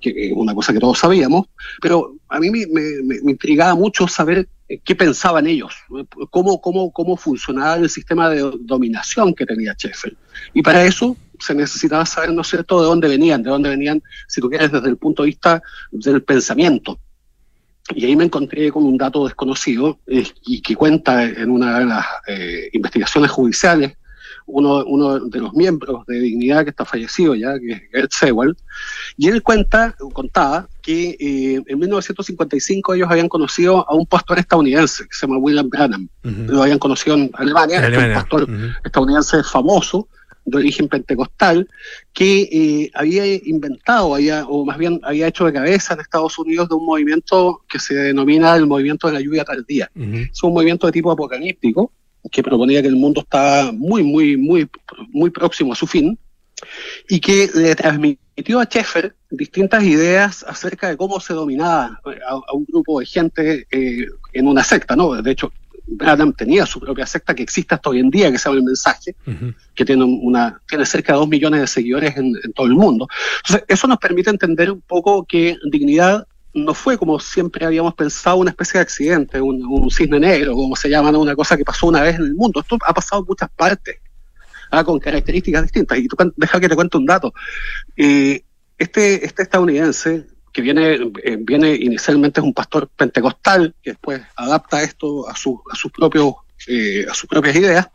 que es una cosa que todos sabíamos, pero a mí me, me- me- intrigaba mucho saber eh, qué pensaban ellos, cómo, cómo, cómo funcionaba el sistema de dominación que tenía Sheffield. Y para eso se necesitaba saber, ¿no es cierto?, de dónde venían, de dónde venían, si tú quieres, desde el punto de vista del pensamiento. Y ahí me encontré con un dato desconocido eh, y que cuenta en una de las eh, investigaciones judiciales uno, uno de los miembros de Dignidad que está fallecido ya, que es Gert Sewell, y él cuenta, contaba que eh, en 1955 ellos habían conocido a un pastor estadounidense que se llama William Branham. Lo habían conocido en Alemania, es Alemania. un pastor estadounidense famoso de origen pentecostal que eh, había inventado, había, o más bien había hecho de cabeza en Estados Unidos de un movimiento que se denomina el movimiento de la lluvia tardía. Es un movimiento de tipo apocalíptico que proponía que el mundo estaba muy, muy, muy, muy próximo a su fin y que le transmitió a Sheffer distintas ideas acerca de cómo se dominaba a, a un grupo de gente eh, en una secta, ¿no? De hecho, Branham tenía su propia secta que existe hasta hoy en día, que se llama El Mensaje, que tiene, una, tiene cerca de dos millones de seguidores en, en todo el mundo. Entonces, eso nos permite entender un poco que dignidad no fue como siempre habíamos pensado una especie de accidente, un, un cisne negro, como se llama, ¿no? una cosa que pasó una vez en el mundo. Esto ha pasado en muchas partes, ah, con características distintas. Y tú, deja que te cuente un dato. Eh, este, este estadounidense, que viene, eh, viene inicialmente es un pastor pentecostal, que después adapta esto a, su, a, sus propios, eh, a sus propias ideas,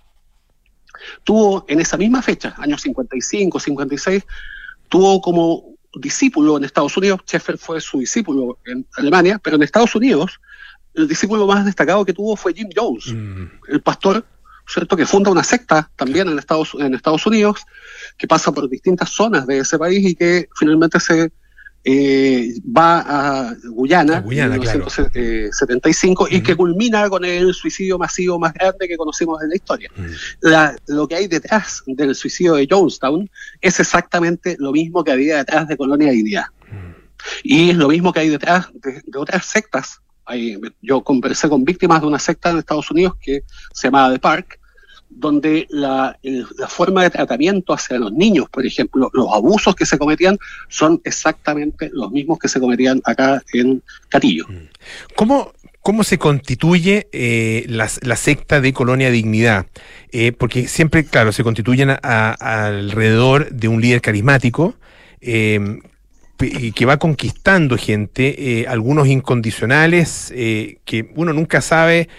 tuvo en esa misma fecha, años 55, 56, tuvo como discípulo en Estados Unidos, Sheffer fue su discípulo en Alemania, pero en Estados Unidos el discípulo más destacado que tuvo fue Jim Jones, el pastor, ¿cierto?, que funda una secta también en Estados, en Estados Unidos, que pasa por distintas zonas de ese país y que finalmente se eh, va a Guyana, Guyana, en claro. 1975 y que culmina con el suicidio masivo más grande que conocimos en la historia. La- lo que hay detrás del suicidio de Jonestown es exactamente lo mismo que había detrás de Colonia Dignidad. Y es lo mismo que hay detrás de, de otras sectas. Yo conversé con víctimas de una secta en Estados Unidos que se llamaba The Park, donde la, forma de tratamiento hacia los niños, por ejemplo, los abusos que se cometían son exactamente los mismos que se cometían acá en Catillo. ¿Cómo, cómo se constituye eh, la, secta de Colonia Dignidad? Eh, porque siempre, claro, se constituyen alrededor de un líder carismático y que va conquistando gente, eh, algunos incondicionales, que uno nunca sabe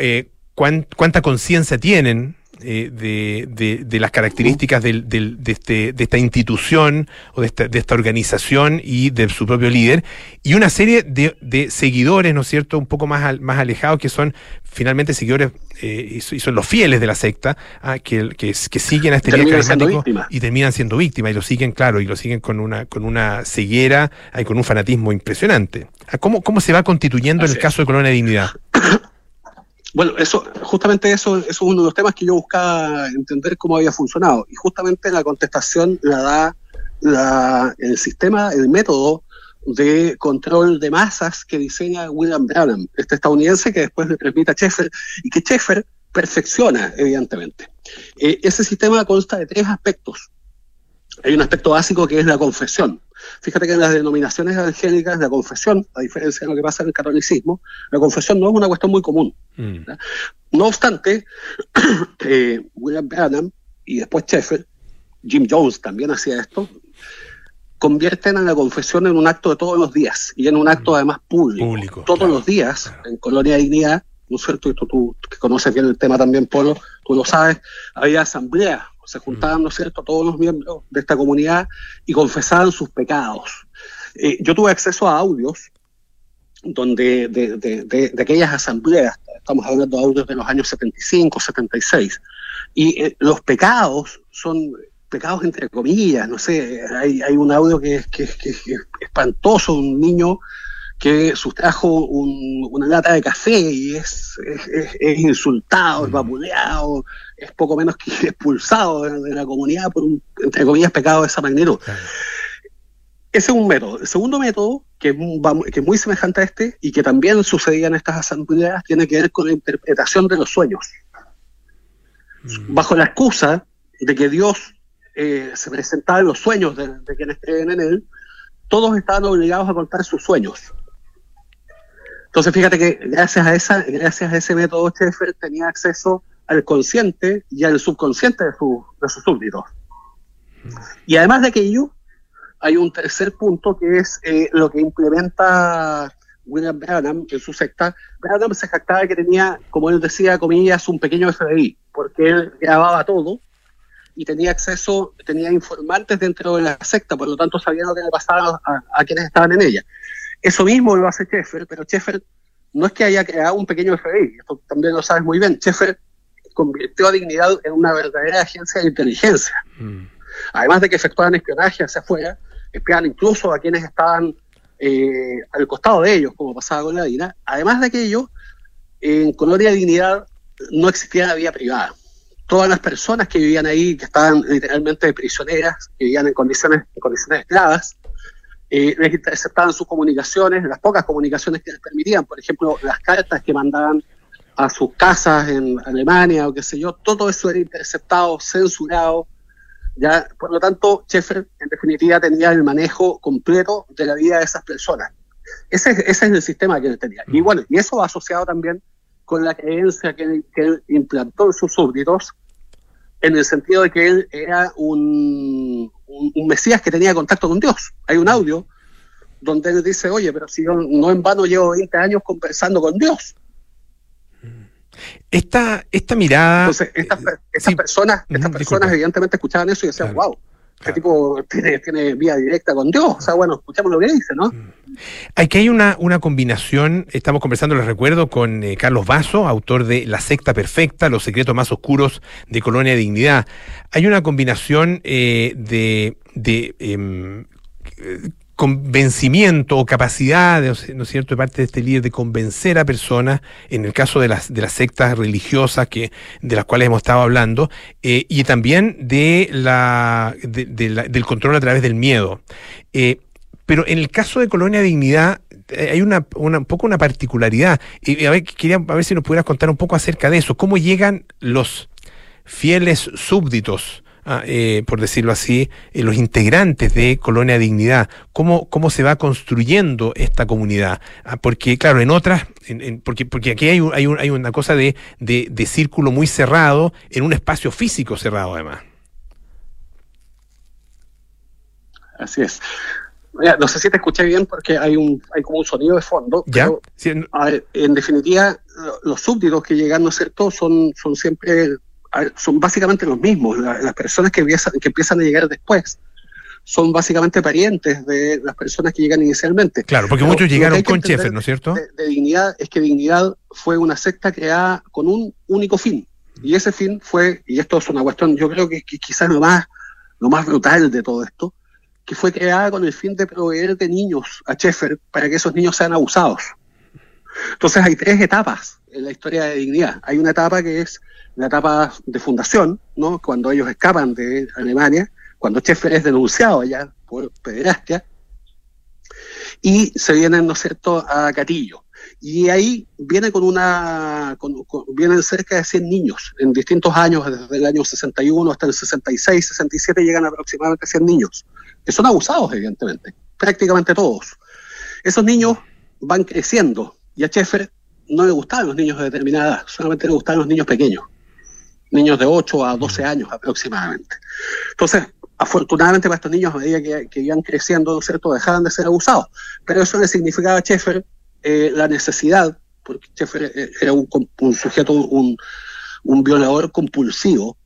eh, cuán- cuánta conciencia tienen. eh, de, de- de las características del- del- de, este- de esta institución o de esta, de esta organización y de su propio líder, y una serie de, seguidores, ¿no es cierto?, un poco más, al- más alejados, que son finalmente seguidores eh, y so- y son los fieles de la secta, ah, que, que, que siguen a este líder Terminan siendo carismático y terminan siendo víctimas, y lo siguen, claro, y lo siguen con una, con una ceguera y con un fanatismo impresionante. Ah, ¿Cómo, cómo se va constituyendo en el caso de Colonia de Dignidad? Bueno, eso, justamente eso, eso es uno de los temas que yo buscaba entender cómo había funcionado. Y justamente la contestación la da la- el sistema, el método de control de masas que diseña William Branham, este estadounidense que después le transmite a Sheffer y que Sheffer perfecciona, evidentemente. Eh, ese sistema consta de tres aspectos. Hay un aspecto básico que es la confesión. Fíjate que en las denominaciones evangélicas la confesión, a diferencia de lo que pasa en el catolicismo, la confesión no es una cuestión muy común. No obstante, eh, William Branham y después Sheffer, Jim Jones también hacía esto, convierten a la confesión en un acto de todos los días y en un acto además público. todos los días, en Colonia Dignidad, ¿no es cierto? Esto tú que conoces bien el tema también, Polo, tú lo sabes, había asambleas, se juntaban, ¿no es cierto?, todos los miembros de esta comunidad y confesaban sus pecados. Eh, yo tuve acceso a audios donde de, de- aquellas asambleas, estamos hablando de audios de los años 75, 76, y eh, los pecados son pecados entre comillas, no sé, hay, hay un audio que, es- que es espantoso, un niño que sustrajo un- una lata de café y es, es- es- es insultado, es vapuleado, es poco menos que expulsado de, la comunidad por un, entre comillas, pecado de esa magnitud. Ese es un método. El segundo método, que es, que muy semejante a este y que también sucedía en estas asambleas, tiene que ver con la interpretación de los sueños. Bajo la excusa de que Dios eh, se presentaba en los sueños de, de quienes creen en Él, todos estaban obligados a contar sus sueños. Entonces, fíjate que gracias a, esa, gracias a ese método, Sheffer tenía acceso al consciente y al subconsciente de, su- de sus súbditos. Y además de aquello, hay un tercer punto que es eh, lo que implementa William Branham en su secta. Branham se jactaba de que tenía, como él decía, comillas, un pequeño FBI, porque él grababa todo y tenía acceso, tenía informantes dentro de la secta, por lo tanto sabía lo que le pasaba a, a quienes estaban en ella. Eso mismo lo hace Sheffer, pero Sheffer no es que haya creado un pequeño FBI, esto también lo sabes muy bien. Sheffer convirtió a Dignidad en una verdadera agencia de inteligencia. Además de que efectuaban espionaje hacia afuera, espiaban incluso a quienes estaban eh, al costado de ellos, como pasaba con la DINA. Además de aquello, en Colonia Dignidad no existía la vía privada. Todas las personas que vivían ahí, que estaban literalmente prisioneras, que vivían en condiciones, en condiciones esclavas, eh, sus comunicaciones, las pocas comunicaciones que les permitían, por ejemplo, las cartas que mandaban a sus casas en Alemania o qué sé yo, todo eso era interceptado, censurado. Ya, por lo tanto, Sheffer en definitiva tenía el manejo completo de la vida de esas personas. Ese, ese es el sistema que él tenía. Y bueno, y eso va asociado también con la creencia que, que él implantó en sus súbditos, en el sentido de que él era un, un, un Mesías que tenía contacto con Dios. Hay un audio donde él dice, oye, pero si yo no en vano llevo 20 años conversando con Dios. Esta, esta mirada. Entonces, estas, estas personas, estas personas evidentemente escuchaban eso y decían, wow, este tipo tiene, tiene vía directa con Dios. O sea, bueno, escuchamos lo que dice, ¿no? Aquí hay una, una combinación, estamos conversando, les recuerdo, con eh, Carlos Vaso, autor de La secta perfecta, los secretos más oscuros de Colonia de Dignidad. Hay una combinación eh, de, de em, convencimiento o capacidad, ¿no es cierto?, de parte de este líder de convencer a personas, en el caso de las, de las sectas religiosas que, de las cuales hemos estado hablando, eh, y también de la, de, de la, del control a través del miedo. Eh, pero en el caso de Colonia Dignidad eh, hay una, una, un poco una particularidad. Y a ver, quería a ver si nos pudieras contar un poco acerca de eso. ¿Cómo llegan los fieles súbditos eh, por decirlo así, eh, los integrantes de Colonia Dignidad, cómo, cómo se va construyendo esta comunidad. Ah, porque, claro, en otras, en, en, porque, porque aquí hay, un, hay, un, hay una cosa de, de, de círculo muy cerrado, en un espacio físico cerrado además. Así es. Mira, no sé si te escuché bien porque hay un hay como un sonido de fondo. ¿Ya? Pero, Sí, a ver, en definitiva, los súbditos que llegan, ¿no es cierto?, son, son siempre, son básicamente los mismos. La- las personas que empiezan, que empiezan a llegar después son básicamente parientes de las personas que llegan inicialmente. Claro, porque Pero muchos llegaron con Sheffer, ¿no es cierto? de, de dignidad es que dignidad fue una secta creada con un único fin y ese fin fue y esto es una cuestión yo creo que, que quizás lo más lo más brutal de todo esto que fue creada con el fin de proveer de niños a Sheffer para que esos niños sean abusados entonces hay tres etapas en la historia de dignidad hay una etapa que es la etapa de fundación no cuando ellos escapan de Alemania cuando Sheffer es denunciado allá por pederastia y se vienen, ¿no es cierto?, a Catillo. Y ahí viene con una, con- vienen cerca de 100 niños en distintos años, desde el año 61 hasta el 66, 67 llegan aproximadamente 100 niños, que son abusados, evidentemente, prácticamente todos. Esos niños van creciendo y a Sheffer no le gustaban los niños de determinada edad, solamente le gustaban los niños pequeños, niños de 8 a 12 años aproximadamente. Entonces, afortunadamente para estos niños, a medida que, que iban creciendo, ¿no es cierto?, dejaban de ser abusados. Pero eso le significaba a Sheffer eh, la necesidad, porque Sheffer eh, era un, un sujeto, un, un violador compulsivo,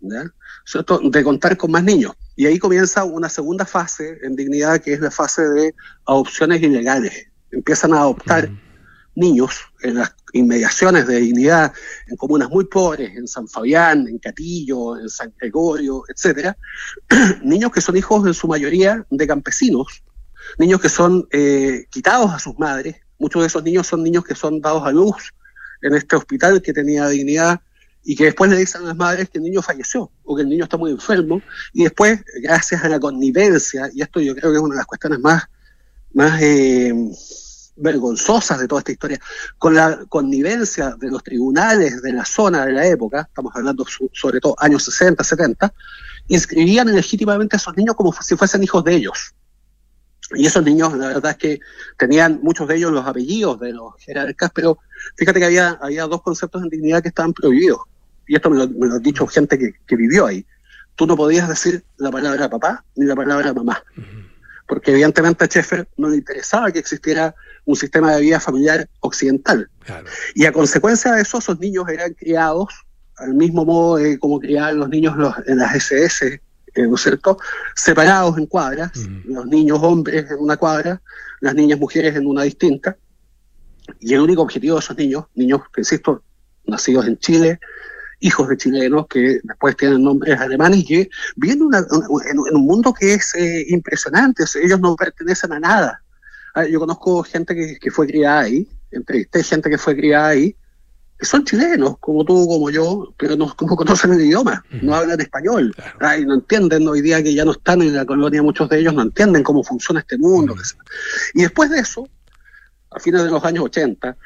¿ya? ¿cierto?, de contar con más niños. Y ahí comienza una segunda fase en dignidad, que es la fase de adopciones ilegales. Empiezan a adoptar niños en las inmediaciones de dignidad, en comunas muy pobres, en San Fabián, en Catillo, en San Gregorio, etcétera, niños que son hijos en su mayoría de campesinos, niños que son eh, quitados a sus madres, muchos de esos niños son niños que son dados a luz en este hospital que tenía dignidad y que después le dicen a las madres que el niño falleció o que el niño está muy enfermo y después, gracias a la connivencia, y esto yo creo que es una de las cuestiones más, más eh, vergonzosas de toda esta historia, con la connivencia de los tribunales de la zona de la época, estamos hablando su- sobre todo años 60, 70, inscribían legítimamente a esos niños como si fuesen hijos de ellos. Y esos niños, la verdad es que tenían muchos de ellos los apellidos de los jerarcas, pero fíjate que había, había dos conceptos en dignidad que estaban prohibidos. Y esto me lo, me lo ha dicho gente que, que vivió ahí. Tú no podías decir la palabra papá ni la palabra mamá. Porque evidentemente a Sheffer no le interesaba que existiera un sistema de vida familiar occidental. Y a consecuencia de eso, esos niños eran criados al mismo modo de como criaban los niños los- en las SS eh, ¿no es cierto?, separados en cuadras, los niños hombres en una cuadra, las niñas mujeres en una distinta, y el único objetivo de esos niños, niños que insisto, nacidos en Chile, hijos de chilenos que después tienen nombres alemanes y que viven una- una- en, en un mundo que es eh, impresionante, o sea, ellos no pertenecen a nada. Ah, Yo conozco gente que, que fue criada ahí, entrevisté gente que fue criada ahí, que son chilenos, como tú, como yo, pero no, no conocen el idioma, no hablan español, ah, y no entienden hoy día que ya no están en la colonia, muchos de ellos no entienden cómo funciona este mundo. Y después de eso, a fines de los años 80,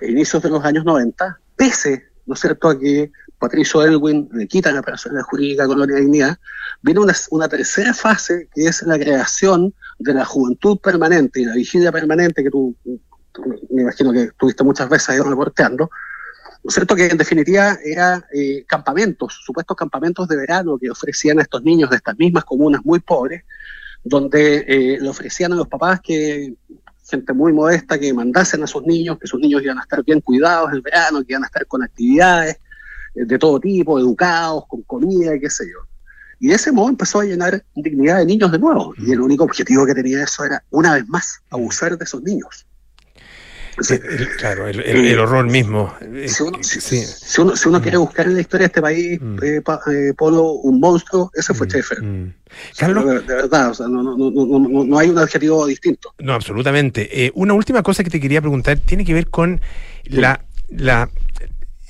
e inicios de los años 90, pese, ¿no es cierto?, a que Patricio Elwin le quita la personalidad jurídica Colonia Dignidad, viene una, tercera fase que es la creación de la juventud permanente y la vigilia permanente que tú, tú- me imagino que estuviste muchas veces ahí reporteando, ¿no es cierto? Que en definitiva era eh, campamentos, supuestos campamentos de verano que ofrecían a estos niños de estas mismas comunas muy pobres, donde eh, le ofrecían a los papás que gente muy modesta que mandasen a sus niños, que sus niños iban a estar bien cuidados el verano, que iban a estar con actividades de todo tipo, educados, con comida y qué sé yo. Y de ese modo empezó a llenar dignidad de niños de nuevo. Y el único objetivo que tenía eso era, una vez más, abusar de esos niños. El- claro, el, el- el horror mismo. Eh, Si uno, si- sí. si uno, si uno quiere buscar en la historia de este país, eh, pa- eh, Polo, un monstruo, ese fue Schaeffer. Carlos. De, de verdad, o sea, no, no, no, no, no- no hay un adjetivo distinto. No, absolutamente. Eh, una última cosa que te quería preguntar tiene que ver con la, la,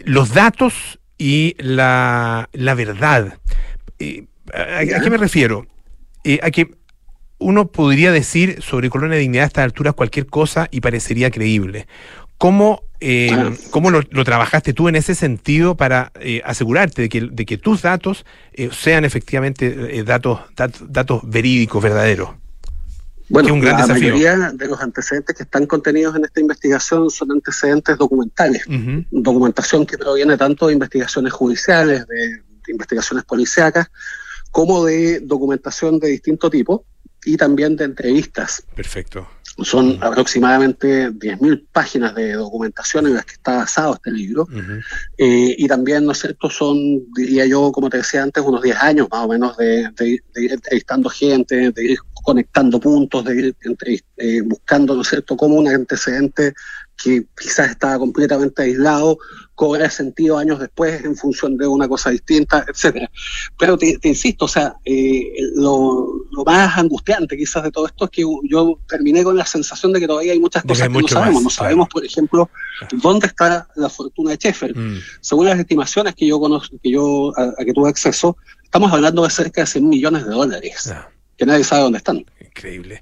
los datos y la, la verdad. Eh, ¿a, a qué me refiero? Eh, a que uno podría decir sobre Colonia Dignidad a estas alturas cualquier cosa y parecería creíble. ¿Cómo, eh, cómo lo, lo trabajaste tú en ese sentido para eh, asegurarte de que, de que tus datos eh, sean efectivamente eh, datos, dat- datos verídicos, verdaderos? Bueno, un gran la desafío. mayoría de los antecedentes que están contenidos en esta investigación son antecedentes documentales. Documentación que proviene tanto de investigaciones judiciales, de, de investigaciones policíacas, como de documentación de distinto tipo y también de entrevistas. Perfecto. Son aproximadamente 10.000 páginas de documentación en las que está basado este libro. Eh, y también, ¿no es cierto?, son, diría yo, como te decía antes, unos 10 años más o menos de, de- de ir entrevistando gente, de ir conectando puntos, de ir eh, buscando, ¿no es cierto?, como un antecedente que quizás estaba completamente aislado, cobra sentido años después en función de una cosa distinta, etcétera. Pero te, te insisto, o sea, eh, lo, lo más angustiante quizás de todo esto es que yo terminé con la sensación de que todavía hay muchas cosas hay que no sabemos. más, no claro. sabemos, por ejemplo, dónde está la fortuna de Sheffer. Mm. Según las estimaciones que yo conozco, que yo a, a que tuve acceso, estamos hablando de cerca de 100 millones de dólares, que nadie sabe dónde están. Increíble.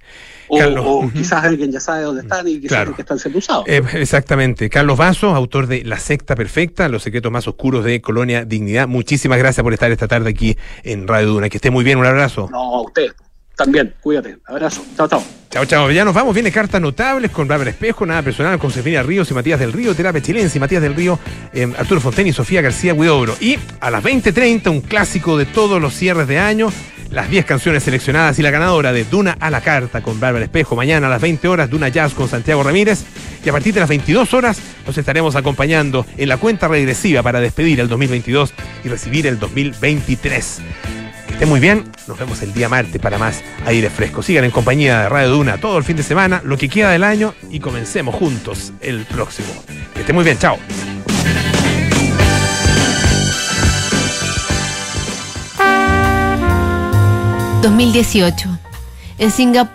O, Carlos, o ujú. quizás alguien ya sabe dónde están y quizás Claro. que están siendo usados. Eh, exactamente. Carlos Vaso, autor de La secta perfecta, los secretos más oscuros de Colonia Dignidad. Muchísimas gracias por estar esta tarde aquí en Radio Duna. Que esté muy bien, un abrazo. No, a usted también, cuídate. Abrazo. Chao, chao. Chao, chao. Ya nos vamos. Viene cartas notables con Bárbara Espejo, nada personal, con Sefina Ríos y Matías del Río, Terapia Chilense y Matías del Río, eh, Arturo Fonten y Sofía García Huidobro. Y a las 20.30, un clásico de todos los cierres de año, las 10 canciones seleccionadas y la ganadora de Duna a la carta con Bárbara Espejo. Mañana a las 20 horas, Duna Jazz con Santiago Ramírez. Y a partir de las 22 horas, nos estaremos acompañando en la cuenta regresiva para despedir el 2022 y recibir el 2023. Que esté muy bien. Nos vemos el día martes para más aire fresco. Sigan en compañía de Radio Duna todo el fin de semana, lo que queda del año y comencemos juntos el próximo. Que esté muy bien. Chao. ...2018... En Singapur